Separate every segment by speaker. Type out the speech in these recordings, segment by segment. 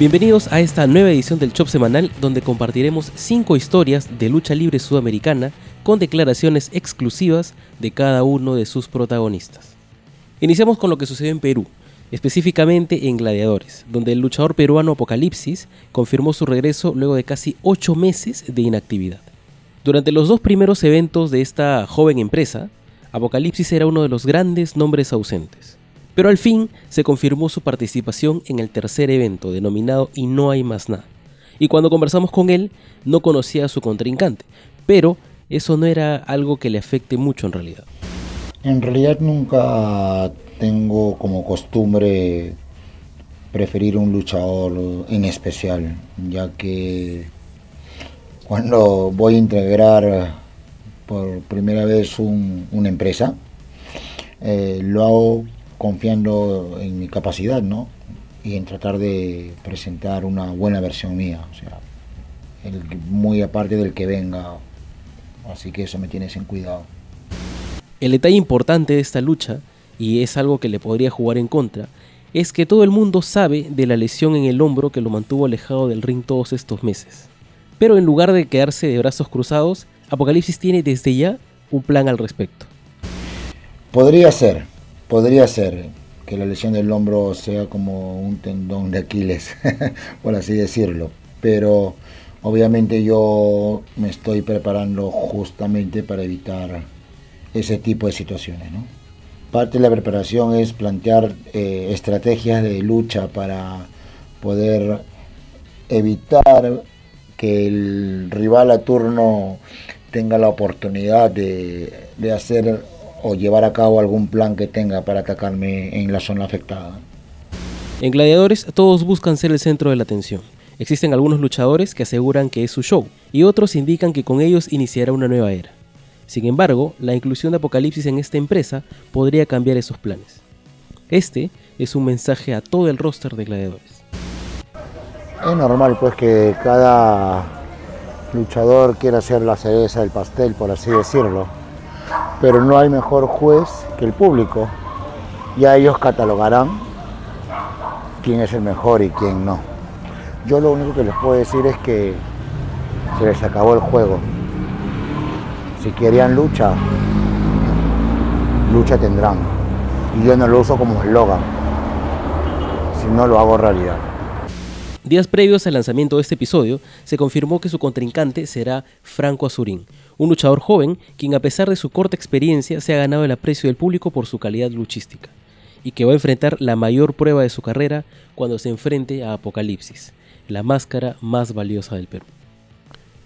Speaker 1: Bienvenidos a esta nueva edición del Chop Semanal donde compartiremos 5 historias de lucha libre sudamericana con declaraciones exclusivas de cada uno de sus protagonistas. Iniciamos con lo que sucedió en Perú, específicamente en Gladiadores, donde el luchador peruano Apocalipsis confirmó su regreso luego de casi 8 meses de inactividad. Durante los dos primeros eventos de esta joven empresa, Apocalipsis era uno de los grandes nombres ausentes. Pero al fin se confirmó su participación en el tercer evento denominado Y no hay más nada. Y cuando conversamos con él, no conocía a su contrincante, pero eso no era algo que le afecte mucho en realidad.
Speaker 2: En realidad nunca tengo como costumbre preferir un luchador en especial, ya que cuando voy a integrar por primera vez una empresa, eh, lo hago confiando en mi capacidad, ¿no? Y en tratar de presentar una buena versión mía, o sea, muy aparte del que venga. Así que eso me tienes en cuidado.
Speaker 1: El detalle importante de esta lucha, y es algo que le podría jugar en contra, es que todo el mundo sabe de la lesión en el hombro que lo mantuvo alejado del ring todos estos meses. Pero en lugar de quedarse de brazos cruzados, Apocalipsis tiene desde ya un plan al respecto.
Speaker 2: Podría ser, Podría ser que la lesión del hombro sea como un tendón de Aquiles, por así decirlo, pero obviamente yo me estoy preparando justamente para evitar ese tipo de situaciones. Parte de la preparación es plantear eh, estrategias de lucha para poder evitar que el rival a turno tenga la oportunidad de, de hacer o llevar a cabo algún plan que tenga para atacarme en la zona afectada.
Speaker 1: En Gladiadores todos buscan ser el centro de la atención. Existen algunos luchadores que aseguran que es su show y otros indican que con ellos iniciará una nueva era. Sin embargo, la inclusión de Apocalipsis en esta empresa podría cambiar esos planes. Este es un mensaje a todo el roster de gladiadores.
Speaker 2: Es normal pues que cada luchador quiera ser la cereza del pastel, por así decirlo pero no hay mejor juez que el público. Ya ellos catalogarán quién es el mejor y quién no. Yo lo único que les puedo decir es que se les acabó el juego. Si querían lucha, lucha tendrán. Y yo no lo uso como eslogan, no lo hago realidad.
Speaker 1: Días previos al lanzamiento de este episodio, se confirmó que su contrincante será Franco Azurín, un luchador joven quien a pesar de su corta experiencia se ha ganado el aprecio del público por su calidad luchística, y que va a enfrentar la mayor prueba de su carrera cuando se enfrente a Apocalipsis, la máscara más valiosa del Perú.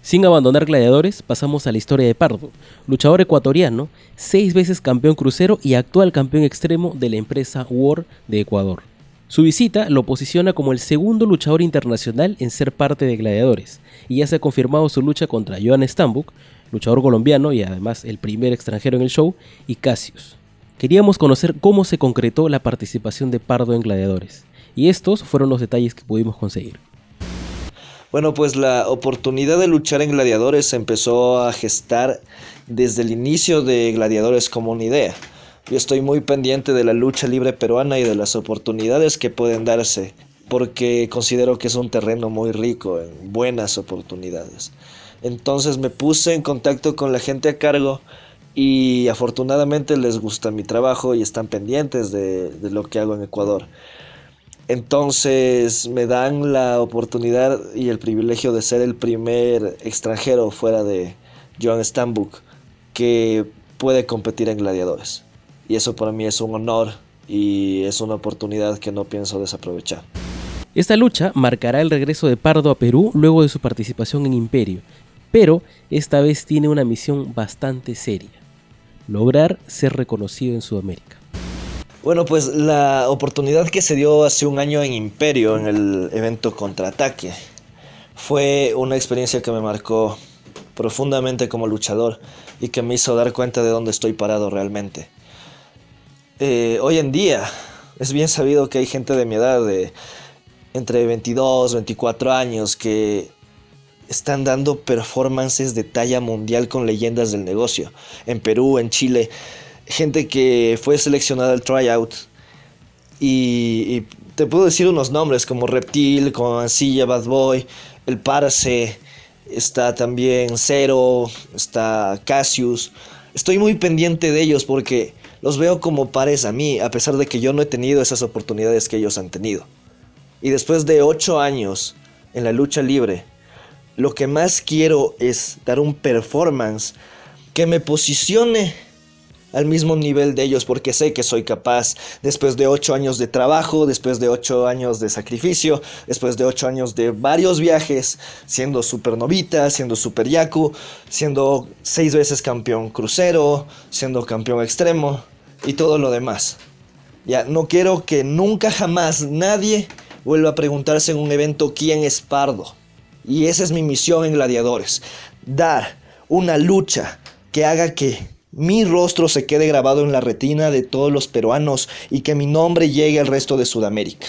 Speaker 1: Sin abandonar gladiadores, pasamos a la historia de Pardo, luchador ecuatoriano, seis veces campeón crucero y actual campeón extremo de la empresa War de Ecuador. Su visita lo posiciona como el segundo luchador internacional en ser parte de Gladiadores, y ya se ha confirmado su lucha contra Joan Stambuk, luchador colombiano y además el primer extranjero en el show, y Cassius. Queríamos conocer cómo se concretó la participación de Pardo en Gladiadores, y estos fueron los detalles que pudimos conseguir.
Speaker 3: Bueno, pues la oportunidad de luchar en Gladiadores empezó a gestar desde el inicio de Gladiadores como una idea. Yo estoy muy pendiente de la lucha libre peruana y de las oportunidades que pueden darse, porque considero que es un terreno muy rico en buenas oportunidades. Entonces me puse en contacto con la gente a cargo y afortunadamente les gusta mi trabajo y están pendientes de, lo que hago en Ecuador. Entonces me dan la oportunidad y el privilegio de ser el primer extranjero fuera de Joan Stambuk que puede competir en gladiadores. Y eso para mí es un honor y es una oportunidad que no pienso desaprovechar.
Speaker 1: Esta lucha marcará el regreso de Pardo a Perú luego de su participación en Imperio, pero esta vez tiene una misión bastante seria, lograr ser reconocido en Sudamérica.
Speaker 3: Bueno, pues la oportunidad que se dio hace un año en Imperio, en el evento Contraataque, fue una experiencia que me marcó profundamente como luchador y que me hizo dar cuenta de dónde estoy parado realmente. Eh, hoy en día es bien sabido que hay gente de mi edad, de entre 22, 24 años, que están dando performances de talla mundial con leyendas del negocio. En Perú, en Chile, gente que fue seleccionada al tryout Y, te puedo decir unos nombres como Reptil, como Ancilla, Bad Boy, El Parse, está también Zero, está Cassius. Estoy muy pendiente de ellos porque los veo como pares a mí, a pesar de que yo no he tenido esas oportunidades que ellos han tenido. Y después de ocho años en la lucha libre, lo que más quiero es dar un performance que me posicione al mismo nivel de ellos porque sé que soy capaz después de ocho años de trabajo, después de ocho años de sacrificio, después de ocho años de varios viajes, siendo supernovita, siendo super yaku, siendo seis veces campeón crucero, siendo campeón extremo y todo lo demás. Ya, no quiero que nunca jamás nadie vuelva a preguntarse en un evento quién es Pardo. Y esa es mi misión en Gladiadores. Dar una lucha que haga que mi rostro se quede grabado en la retina de todos los peruanos y que mi nombre llegue al resto de Sudamérica.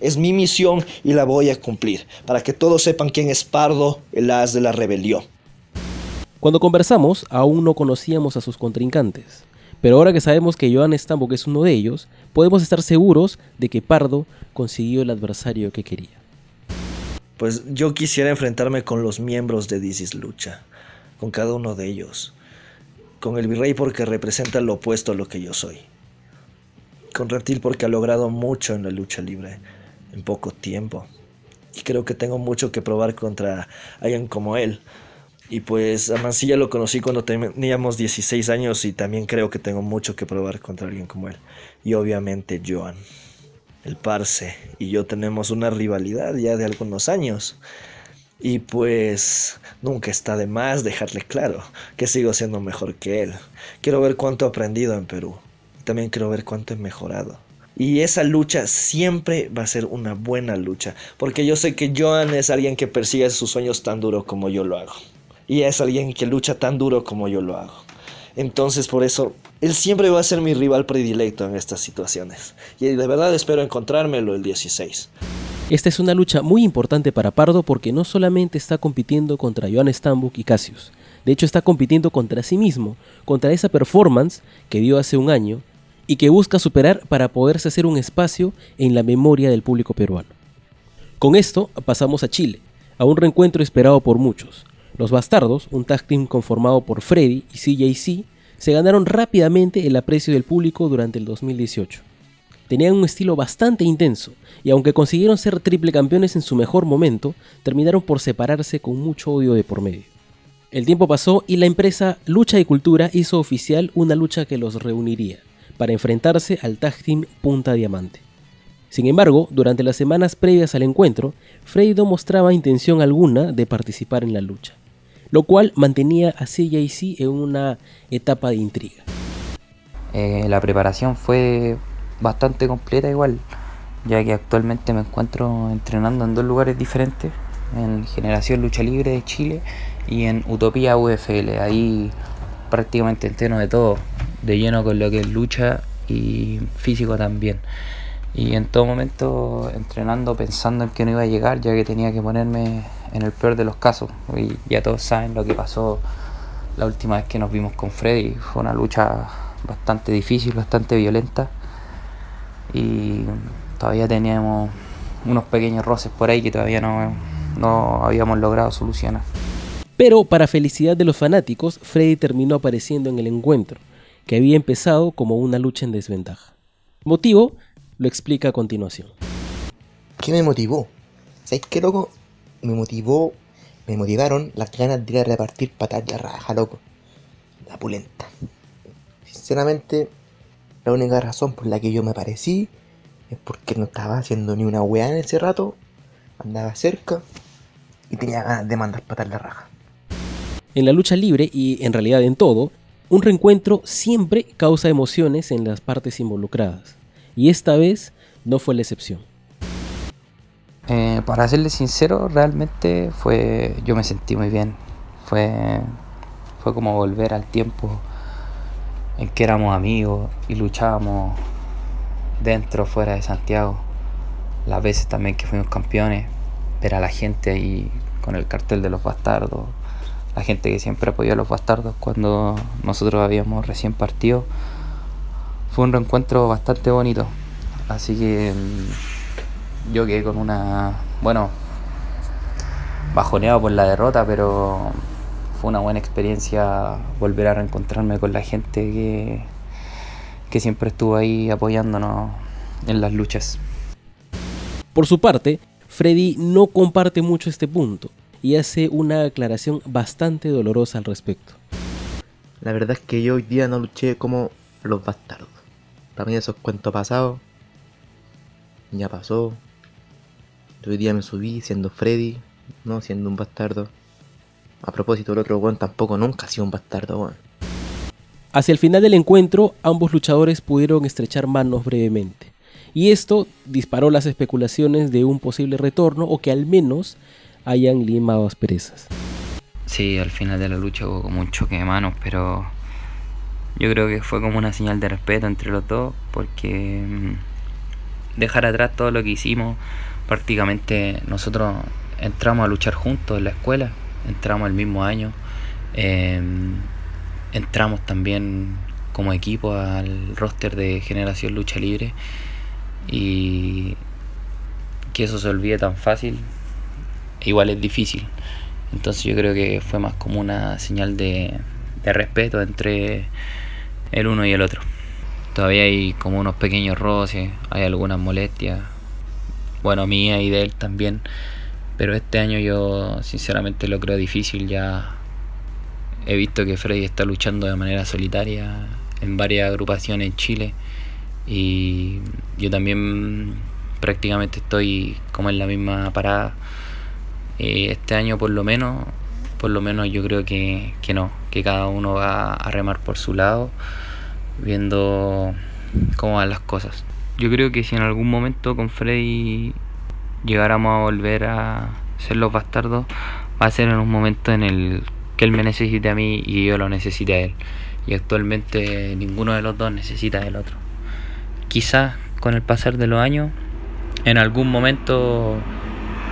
Speaker 3: Es mi misión y la voy a cumplir, para que todos sepan quién es Pardo, el as de la rebelión.
Speaker 1: Cuando conversamos, aún no conocíamos a sus contrincantes, pero ahora que sabemos que Joan Stambok es uno de ellos, podemos estar seguros de que Pardo consiguió el adversario que quería.
Speaker 3: Pues yo quisiera enfrentarme con los miembros de This Lucha, con cada uno de ellos con el virrey porque representa lo opuesto a lo que yo soy. Con Reptil porque ha logrado mucho en la lucha libre en poco tiempo. Y creo que tengo mucho que probar contra alguien como él. Y pues a Mancilla lo conocí cuando teníamos 16 años y también creo que tengo mucho que probar contra alguien como él. Y obviamente Joan, el Parse y yo tenemos una rivalidad ya de algunos años. Y pues nunca está de más dejarle claro que sigo siendo mejor que él. Quiero ver cuánto he aprendido en Perú. También quiero ver cuánto he mejorado. Y esa lucha siempre va a ser una buena lucha. Porque yo sé que Joan es alguien que persigue sus sueños tan duro como yo lo hago. Y es alguien que lucha tan duro como yo lo hago. Entonces por eso él siempre va a ser mi rival predilecto en estas situaciones. Y de verdad espero encontrármelo el 16.
Speaker 1: Esta es una lucha muy importante para Pardo porque no solamente está compitiendo contra Joan Stambuk y Cassius, de hecho está compitiendo contra sí mismo, contra esa performance que dio hace un año y que busca superar para poderse hacer un espacio en la memoria del público peruano. Con esto pasamos a Chile, a un reencuentro esperado por muchos. Los Bastardos, un tag team conformado por Freddy y CJC, se ganaron rápidamente el aprecio del público durante el 2018 tenían un estilo bastante intenso, y aunque consiguieron ser triple campeones en su mejor momento, terminaron por separarse con mucho odio de por medio. El tiempo pasó y la empresa Lucha y Cultura hizo oficial una lucha que los reuniría, para enfrentarse al Tag Team Punta Diamante. Sin embargo, durante las semanas previas al encuentro, Freddy no mostraba intención alguna de participar en la lucha, lo cual mantenía a CJC en una etapa de intriga.
Speaker 4: Eh, la preparación fue bastante completa igual, ya que actualmente me encuentro entrenando en dos lugares diferentes, en Generación Lucha Libre de Chile y en Utopía UFL. Ahí prácticamente entreno de todo, de lleno con lo que es lucha y físico también. Y en todo momento entrenando pensando en que no iba a llegar, ya que tenía que ponerme en el peor de los casos. Y ya todos saben lo que pasó la última vez que nos vimos con Freddy. Fue una lucha bastante difícil, bastante violenta y todavía teníamos unos pequeños roces por ahí que todavía no, no habíamos logrado solucionar.
Speaker 1: Pero para felicidad de los fanáticos, Freddy terminó apareciendo en el encuentro, que había empezado como una lucha en desventaja. motivo lo explica a continuación.
Speaker 5: ¿Qué me motivó? ¿Sabes qué, loco? Me motivó, me motivaron las ganas de ir a repartir patas de raja, loco. La pulenta. Sinceramente, la única razón por la que yo me aparecí es porque no estaba haciendo ni una weá en ese rato, andaba cerca y tenía ganas de mandar patar la raja.
Speaker 1: En la lucha libre y en realidad en todo, un reencuentro siempre causa emociones en las partes involucradas. Y esta vez no fue la excepción.
Speaker 4: Eh, para serle sincero, realmente fue. Yo me sentí muy bien. Fue. Fue como volver al tiempo en que éramos amigos y luchábamos dentro fuera de Santiago. Las veces también que fuimos campeones, ver a la gente ahí con el cartel de los bastardos, la gente que siempre apoyó a los bastardos cuando nosotros habíamos recién partido. Fue un reencuentro bastante bonito. Así que mm, yo quedé con una, bueno, bajoneado por la derrota, pero fue una buena experiencia volver a reencontrarme con la gente que, que siempre estuvo ahí apoyándonos en las luchas.
Speaker 1: Por su parte, Freddy no comparte mucho este punto y hace una aclaración bastante dolorosa al respecto.
Speaker 5: La verdad es que yo hoy día no luché como los bastardos. Para mí esos cuentos pasados ya pasó. Yo hoy día me subí siendo Freddy, no siendo un bastardo. A propósito, el otro weón tampoco nunca ha sido un bastardo, weón.
Speaker 1: Hacia el final del encuentro, ambos luchadores pudieron estrechar manos brevemente. Y esto disparó las especulaciones de un posible retorno o que al menos hayan limado asperezas.
Speaker 4: Sí, al final de la lucha hubo como un choque de manos, pero yo creo que fue como una señal de respeto entre los dos, porque mm, dejar atrás todo lo que hicimos, prácticamente nosotros entramos a luchar juntos en la escuela, entramos el mismo año, em, entramos también como equipo al roster de Generación Lucha Libre y que eso se olvide tan fácil, igual es difícil. Entonces yo creo que fue más como una señal de, de respeto entre el uno y el otro. Todavía hay como unos pequeños roces, hay algunas molestias, bueno, mía y de él también, pero este año yo sinceramente lo creo difícil, ya he visto que Freddy está luchando de manera solitaria en varias agrupaciones en Chile y yo también prácticamente estoy como en la misma parada. Eh, este año por lo menos, por lo menos yo creo que, que no, que cada uno va a remar por su lado, viendo cómo van las cosas. Yo creo que si en algún momento con Freddy llegáramos a volver a ser los bastardos, va a ser en un momento en el que él me necesite a mí y yo lo necesite a él. Y actualmente ninguno de los dos necesita del otro. Quizás con el pasar de los años, en algún momento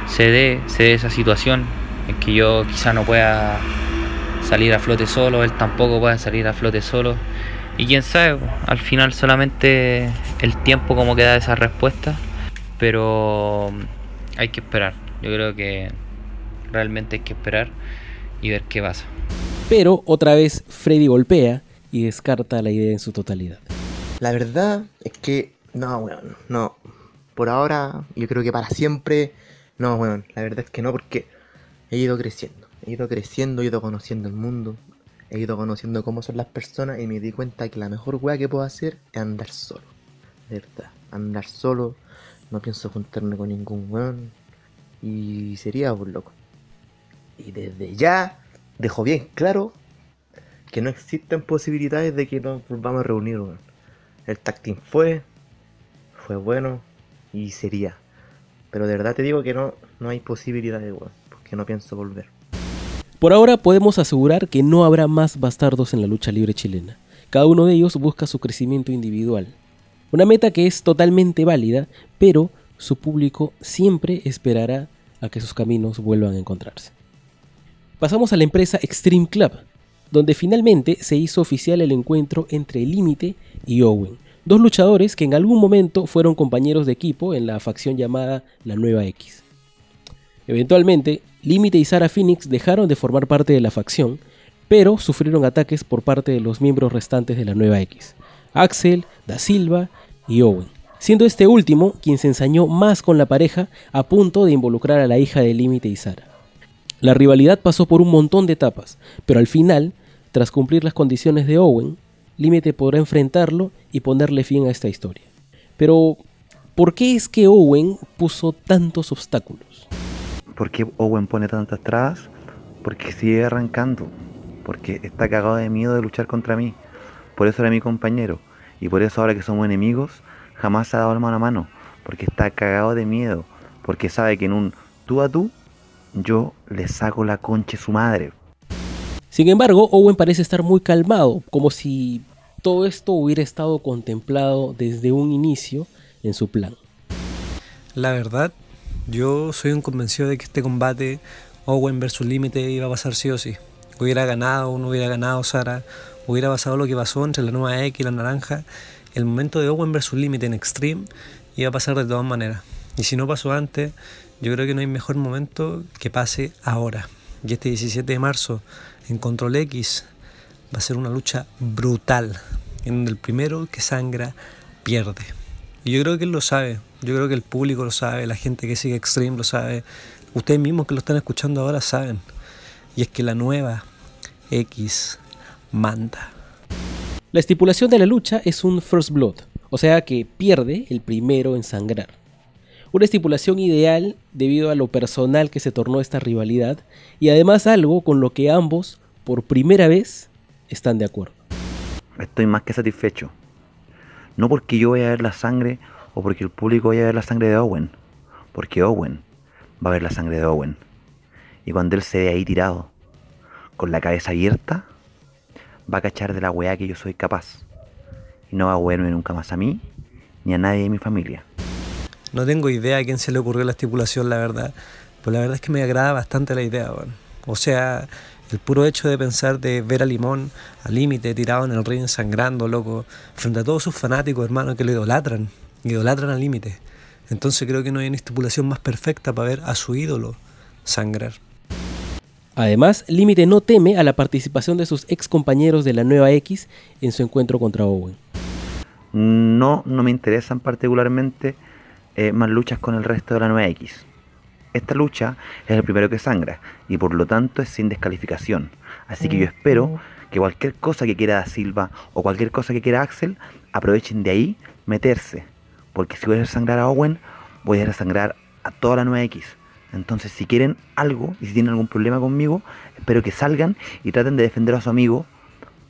Speaker 4: se dé, se dé esa situación en que yo quizás no pueda salir a flote solo, él tampoco pueda salir a flote solo. Y quién sabe, al final solamente el tiempo como que da esa respuesta, pero hay que esperar. Yo creo que realmente hay que esperar y ver qué pasa.
Speaker 1: Pero otra vez Freddy golpea y descarta la idea en su totalidad.
Speaker 5: La verdad es que, no, weón, no. Por ahora, yo creo que para siempre, no, weón. La verdad es que no, porque he ido creciendo. He ido creciendo, he ido conociendo el mundo. He ido conociendo cómo son las personas y me di cuenta que la mejor weá que puedo hacer es andar solo. De verdad, andar solo. No pienso juntarme con ningún weón. Y sería por loco. Y desde ya dejo bien claro que no existen posibilidades de que nos volvamos a reunir, weón. El tacting fue, fue bueno y sería. Pero de verdad te digo que no, no hay posibilidades, weón. Porque no pienso volver.
Speaker 1: Por ahora podemos asegurar que no habrá más bastardos en la lucha libre chilena. Cada uno de ellos busca su crecimiento individual. Una meta que es totalmente válida, pero su público siempre esperará a que sus caminos vuelvan a encontrarse. Pasamos a la empresa Extreme Club, donde finalmente se hizo oficial el encuentro entre Límite y Owen, dos luchadores que en algún momento fueron compañeros de equipo en la facción llamada La Nueva X. Eventualmente, Límite y Sara Phoenix dejaron de formar parte de la facción, pero sufrieron ataques por parte de los miembros restantes de la Nueva X, Axel, Da Silva y Owen, siendo este último quien se ensañó más con la pareja a punto de involucrar a la hija de Límite y Sara. La rivalidad pasó por un montón de etapas, pero al final, tras cumplir las condiciones de Owen, Límite podrá enfrentarlo y ponerle fin a esta historia. Pero, ¿por qué es que Owen puso tantos obstáculos?
Speaker 6: ¿Por qué Owen pone tantas trabas? Porque sigue arrancando, porque está cagado de miedo de luchar contra mí. Por eso era mi compañero, y por eso ahora que somos enemigos, jamás se ha dado la mano a mano, porque está cagado de miedo, porque sabe que en un tú a tú, yo le saco la concha a su madre.
Speaker 1: Sin embargo, Owen parece estar muy calmado, como si todo esto hubiera estado contemplado desde un inicio en su plan.
Speaker 7: La verdad, yo soy un convencido de que este combate Owen versus Límite iba a pasar sí o sí. Hubiera ganado no hubiera ganado Sara, hubiera pasado lo que pasó entre la nueva X y la naranja. El momento de Owen versus Límite en Extreme iba a pasar de todas maneras. Y si no pasó antes, yo creo que no hay mejor momento que pase ahora. Y este 17 de marzo en Control X va a ser una lucha brutal, en donde el primero que sangra pierde. Y yo creo que él lo sabe, yo creo que el público lo sabe, la gente que sigue Extreme lo sabe, ustedes mismos que lo están escuchando ahora saben. Y es que la nueva X manda.
Speaker 1: La estipulación de la lucha es un First Blood, o sea que pierde el primero en sangrar. Una estipulación ideal debido a lo personal que se tornó esta rivalidad y además algo con lo que ambos, por primera vez, están de acuerdo.
Speaker 6: Estoy más que satisfecho. No porque yo vaya a ver la sangre o porque el público vaya a ver la sangre de Owen, porque Owen va a ver la sangre de Owen. Y cuando él se ve ahí tirado, con la cabeza abierta, va a cachar de la weá que yo soy capaz. Y no va a verme nunca más a mí, ni a nadie de mi familia.
Speaker 7: No tengo idea a quién se le ocurrió la estipulación, la verdad. Pues la verdad es que me agrada bastante la idea, O sea, el puro hecho de pensar de ver a Limón al límite, tirado en el ring, sangrando, loco, frente a todos sus fanáticos, hermanos, que lo idolatran, idolatran al límite. Entonces creo que no hay una estipulación más perfecta para ver a su ídolo sangrar.
Speaker 1: Además, Límite no teme a la participación de sus ex compañeros de la Nueva X en su encuentro contra Owen.
Speaker 6: No, no me interesan particularmente eh, más luchas con el resto de la 9X. Esta lucha es el primero que sangra y por lo tanto es sin descalificación. Así que yo espero que cualquier cosa que quiera Silva o cualquier cosa que quiera Axel aprovechen de ahí meterse. Porque si voy a sangrar a Owen, voy a sangrar a toda la 9X. Entonces si quieren algo y si tienen algún problema conmigo, espero que salgan y traten de defender a su amigo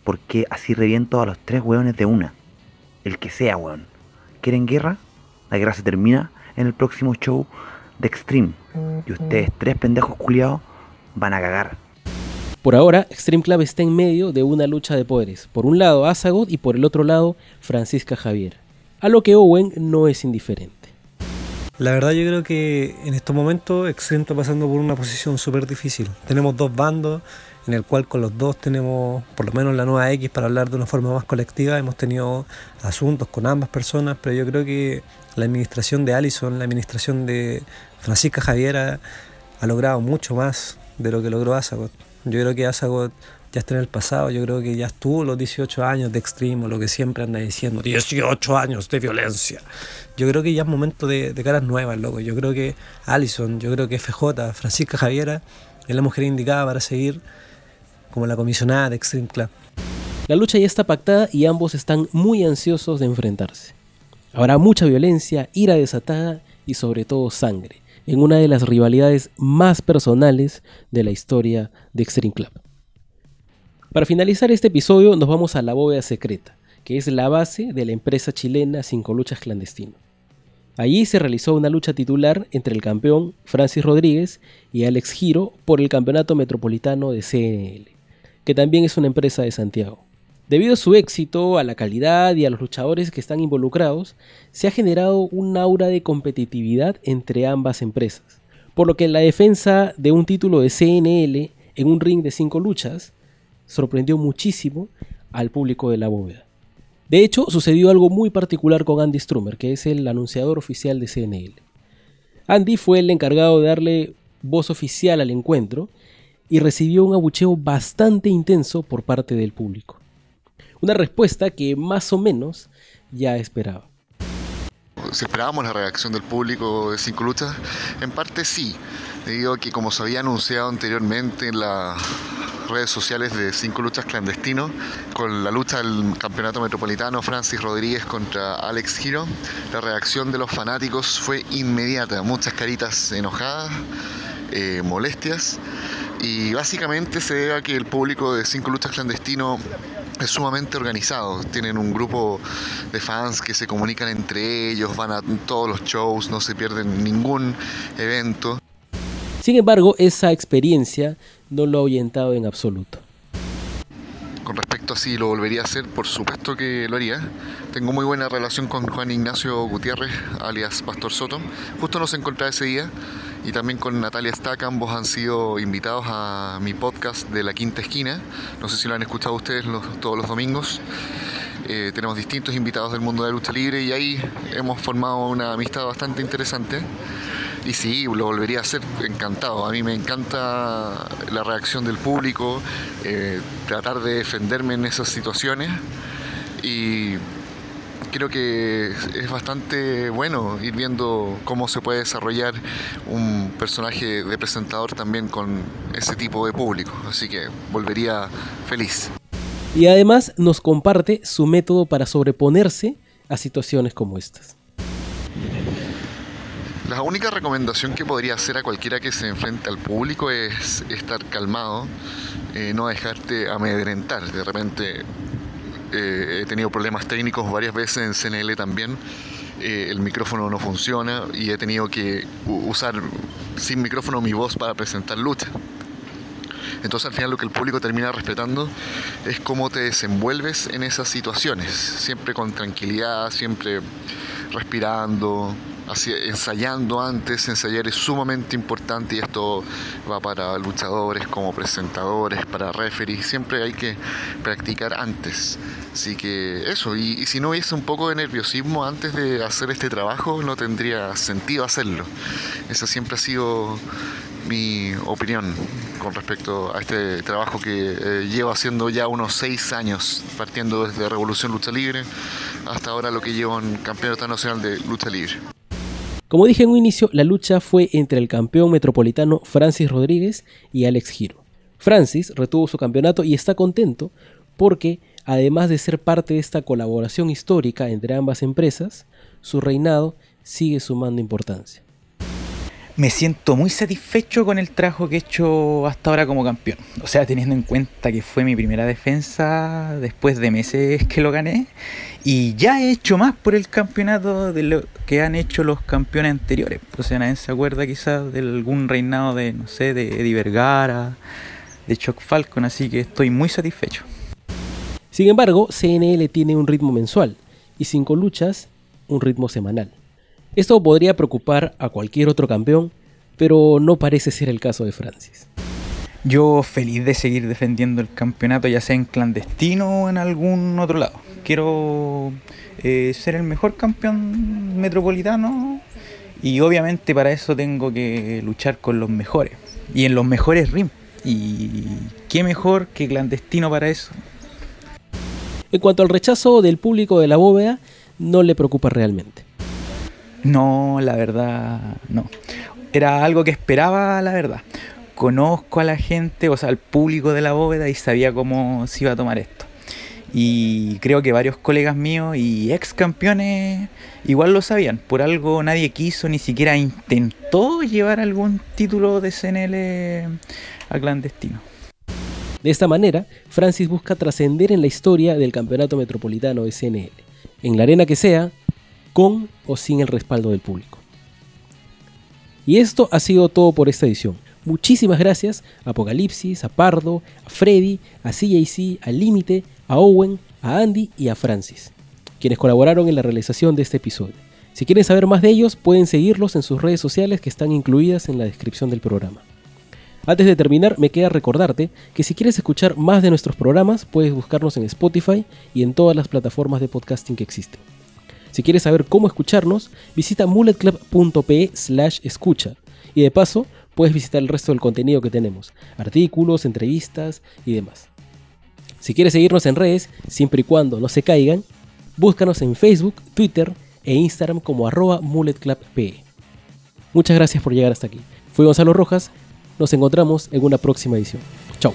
Speaker 6: porque así reviento a los tres hueones de una. El que sea, hueón. ¿Quieren guerra? La guerra se termina en el próximo show de Extreme. Y ustedes, tres pendejos culiados, van a cagar.
Speaker 1: Por ahora, Extreme Club está en medio de una lucha de poderes. Por un lado, Asagot y por el otro lado, Francisca Javier. A lo que Owen no es indiferente.
Speaker 7: La verdad yo creo que en estos momentos Extreme está pasando por una posición súper difícil. Tenemos dos bandos en el cual con los dos tenemos, por lo menos la nueva X, para hablar de una forma más colectiva, hemos tenido asuntos con ambas personas, pero yo creo que la administración de Allison, la administración de Francisca Javiera ha logrado mucho más de lo que logró Asagot. Yo creo que Asagot ya está en el pasado, yo creo que ya estuvo los 18 años de extremo, lo que siempre anda diciendo, 18 años de violencia. Yo creo que ya es momento de, de caras nuevas, loco. Yo creo que Allison, yo creo que FJ, Francisca Javiera, es la mujer indicada para seguir como la comisionada de Extreme Club.
Speaker 1: La lucha ya está pactada y ambos están muy ansiosos de enfrentarse. Habrá mucha violencia, ira desatada y sobre todo sangre, en una de las rivalidades más personales de la historia de Extreme Club. Para finalizar este episodio nos vamos a la bóveda secreta, que es la base de la empresa chilena Cinco Luchas Clandestino. Allí se realizó una lucha titular entre el campeón Francis Rodríguez y Alex Giro por el campeonato metropolitano de CNL que también es una empresa de Santiago. Debido a su éxito, a la calidad y a los luchadores que están involucrados, se ha generado un aura de competitividad entre ambas empresas, por lo que la defensa de un título de CNL en un ring de cinco luchas sorprendió muchísimo al público de la bóveda. De hecho, sucedió algo muy particular con Andy Strummer, que es el anunciador oficial de CNL. Andy fue el encargado de darle voz oficial al encuentro y recibió un abucheo bastante intenso por parte del público. Una respuesta que más o menos ya esperaba.
Speaker 8: Si esperábamos la reacción del público de Cinco Luchas, en parte sí, debido a que como se había anunciado anteriormente en las redes sociales de Cinco Luchas Clandestino, con la lucha del campeonato metropolitano Francis Rodríguez contra Alex Giro, la reacción de los fanáticos fue inmediata, muchas caritas enojadas, eh, molestias y básicamente se debe a que el público de Cinco Luchas Clandestino es sumamente organizado. Tienen un grupo de fans que se comunican entre ellos, van a todos los shows, no se pierden ningún evento.
Speaker 1: Sin embargo, esa experiencia no lo ha ahuyentado en absoluto.
Speaker 8: Con respecto a si lo volvería a hacer, por supuesto que lo haría. Tengo muy buena relación con Juan Ignacio Gutiérrez, alias Pastor Soto. Justo nos encontraba ese día y también con Natalia Stack, ambos han sido invitados a mi podcast de La Quinta Esquina. No sé si lo han escuchado ustedes todos los domingos. Eh, tenemos distintos invitados del mundo de la lucha libre y ahí hemos formado una amistad bastante interesante. Y sí, lo volvería a hacer encantado. A mí me encanta la reacción del público, eh, tratar de defenderme en esas situaciones. Y creo que es bastante bueno ir viendo cómo se puede desarrollar un personaje de presentador también con ese tipo de público. Así que volvería feliz.
Speaker 1: Y además nos comparte su método para sobreponerse a situaciones como estas.
Speaker 8: La única recomendación que podría hacer a cualquiera que se enfrente al público es estar calmado, eh, no dejarte amedrentar. De repente eh, he tenido problemas técnicos varias veces en CNL también. Eh, el micrófono no funciona y he tenido que usar sin micrófono mi voz para presentar lucha. Entonces al final lo que el público termina respetando es cómo te desenvuelves en esas situaciones, siempre con tranquilidad, siempre respirando, ensayando antes, ensayar es sumamente importante y esto va para luchadores como presentadores, para referees, siempre hay que practicar antes. Así que eso, y, si no hubiese un poco de nerviosismo antes de hacer este trabajo, no tendría sentido hacerlo. Esa siempre ha sido mi opinión con respecto a este trabajo que eh, llevo haciendo ya unos seis años, partiendo desde Revolución Lucha Libre hasta ahora lo que llevo en Campeonato Nacional de Lucha Libre.
Speaker 1: Como dije en un inicio, la lucha fue entre el campeón metropolitano Francis Rodríguez y Alex Giro. Francis retuvo su campeonato y está contento porque, además de ser parte de esta colaboración histórica entre ambas empresas, su reinado sigue sumando importancia
Speaker 9: me siento muy satisfecho con el trabajo que he hecho hasta ahora como campeón. O sea, teniendo en cuenta que fue mi primera defensa después de meses que lo gané. Y ya he hecho más por el campeonato de lo que han hecho los campeones anteriores. O sea, nadie se acuerda quizás de algún reinado de, no sé, de Eddie Vergara, de Chuck Falcon. Así que estoy muy satisfecho.
Speaker 1: Sin embargo, CNL tiene un ritmo mensual y cinco luchas, un ritmo semanal. Esto podría preocupar a cualquier otro campeón, pero no parece ser el caso de Francis.
Speaker 9: Yo feliz de seguir defendiendo el campeonato, ya sea en clandestino o en algún otro lado. Quiero eh, ser el mejor campeón metropolitano y obviamente para eso tengo que luchar con los mejores y en los mejores RIM. Y qué mejor que clandestino para eso.
Speaker 1: En cuanto al rechazo del público de la bóveda, no le preocupa realmente.
Speaker 9: No, la verdad, no. Era algo que esperaba, la verdad. Conozco a la gente, o sea, al público de la bóveda y sabía cómo se iba a tomar esto. Y creo que varios colegas míos y ex campeones igual lo sabían. Por algo nadie quiso, ni siquiera intentó llevar algún título de CNL a clandestino.
Speaker 1: De esta manera, Francis busca trascender en la historia del campeonato metropolitano de CNL. En la arena que sea, con o sin el respaldo del público. Y esto ha sido todo por esta edición. Muchísimas gracias a Apocalipsis, a Pardo, a Freddy, a CJC, a Límite, a Owen, a Andy y a Francis, quienes colaboraron en la realización de este episodio. Si quieren saber más de ellos, pueden seguirlos en sus redes sociales que están incluidas en la descripción del programa. Antes de terminar, me queda recordarte que si quieres escuchar más de nuestros programas, puedes buscarnos en Spotify y en todas las plataformas de podcasting que existen. Si quieres saber cómo escucharnos, visita mulletclub.pe slash escucha. Y de paso, puedes visitar el resto del contenido que tenemos, artículos, entrevistas y demás. Si quieres seguirnos en redes, siempre y cuando no se caigan, búscanos en Facebook, Twitter e Instagram como arroba mulletclubpe. Muchas gracias por llegar hasta aquí. Fui Gonzalo Rojas, nos encontramos en una próxima edición. Chao.